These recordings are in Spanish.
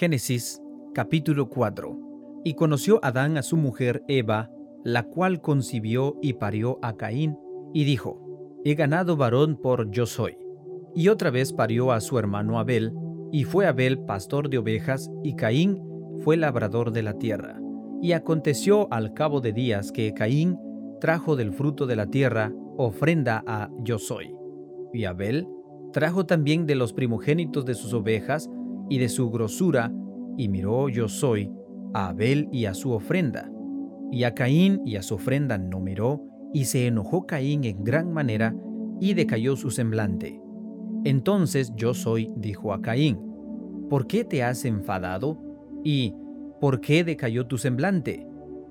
Génesis capítulo 4 Y conoció Adán a su mujer Eva, la cual concibió y parió a Caín, y dijo, He ganado varón por yo soy. Y otra vez parió a su hermano Abel, y fue Abel pastor de ovejas, y Caín fue labrador de la tierra. Y aconteció al cabo de días que Caín trajo del fruto de la tierra ofrenda a yo soy. Y Abel trajo también de los primogénitos de sus ovejas y de su grosura, y miró yo soy a Abel y a su ofrenda. Y a Caín y a su ofrenda no miró, y se enojó Caín en gran manera, y decayó su semblante. Entonces yo soy dijo a Caín, ¿por qué te has enfadado? ¿Y por qué decayó tu semblante?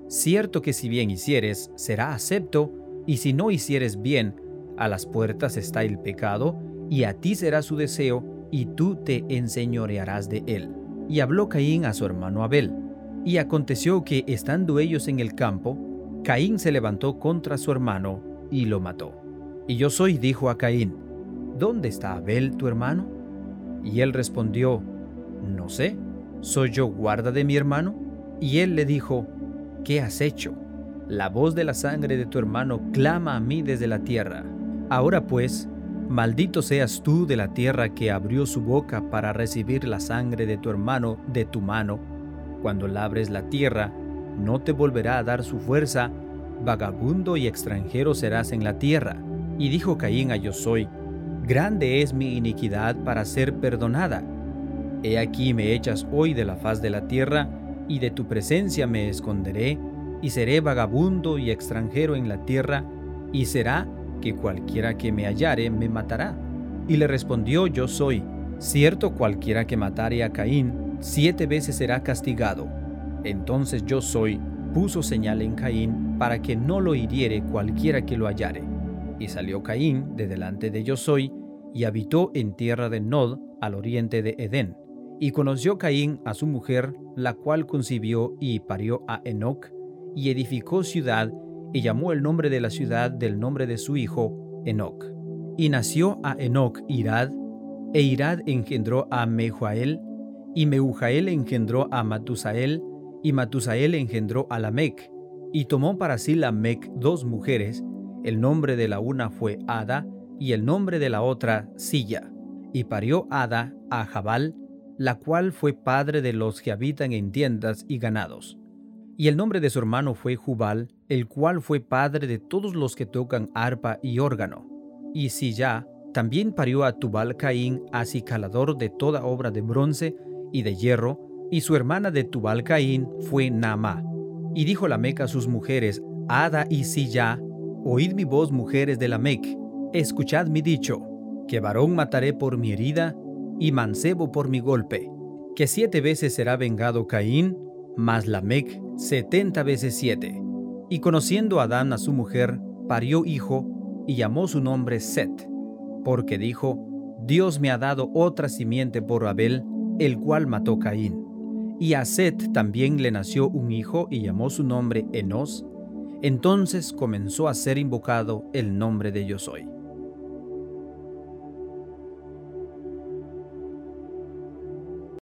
Cierto que si bien hicieres, será acepto, y si no hicieres bien, a las puertas está el pecado, y a ti será su deseo, y tú te enseñorearás de él. Y habló Caín a su hermano Abel. Y aconteció que, estando ellos en el campo, Caín se levantó contra su hermano y lo mató. Y yo soy, dijo a Caín, ¿dónde está Abel tu hermano? Y él respondió, no sé, ¿soy yo guarda de mi hermano? Y él le dijo, ¿qué has hecho? La voz de la sangre de tu hermano clama a mí desde la tierra. Ahora pues, Maldito seas tú de la tierra que abrió su boca para recibir la sangre de tu hermano de tu mano. Cuando labres la tierra, no te volverá a dar su fuerza, vagabundo y extranjero serás en la tierra. Y dijo Caín a yo soy, grande es mi iniquidad para ser perdonada. He aquí me echas hoy de la faz de la tierra, y de tu presencia me esconderé, y seré vagabundo y extranjero en la tierra, y será que cualquiera que me hallare me matará. Y le respondió yo soy, cierto cualquiera que matare a Caín, siete veces será castigado. Entonces yo soy, puso señal en Caín, para que no lo hiriere cualquiera que lo hallare. Y salió Caín de delante de yo soy, y habitó en tierra de Nod, al oriente de Edén. Y conoció Caín a su mujer, la cual concibió y parió a Enoc, y edificó ciudad, y llamó el nombre de la ciudad del nombre de su hijo, Enoc. Y nació a Enoc Irad, e Irad engendró a Mehuael, y Mehujael engendró a Matusael, y Matusael engendró a Lamec, y tomó para sí Lamec dos mujeres, el nombre de la una fue Ada, y el nombre de la otra Silla, y parió Ada a Jabal, la cual fue padre de los que habitan en tiendas y ganados. Y el nombre de su hermano fue Jubal, el cual fue padre de todos los que tocan arpa y órgano. Y Silla también parió a Tubal Caín, acicalador de toda obra de bronce y de hierro, y su hermana de Tubal Caín fue Naamá. Y dijo Lamec a sus mujeres, Ada y Silla, oíd mi voz, mujeres de Lamec, escuchad mi dicho, que varón mataré por mi herida y mancebo por mi golpe, que siete veces será vengado Caín mas Lamec setenta veces siete. Y conociendo Adán a su mujer, parió hijo y llamó su nombre Set, porque dijo, Dios me ha dado otra simiente por Abel, el cual mató Caín. Y a Set también le nació un hijo y llamó su nombre Enos. Entonces comenzó a ser invocado el nombre de Yo soy.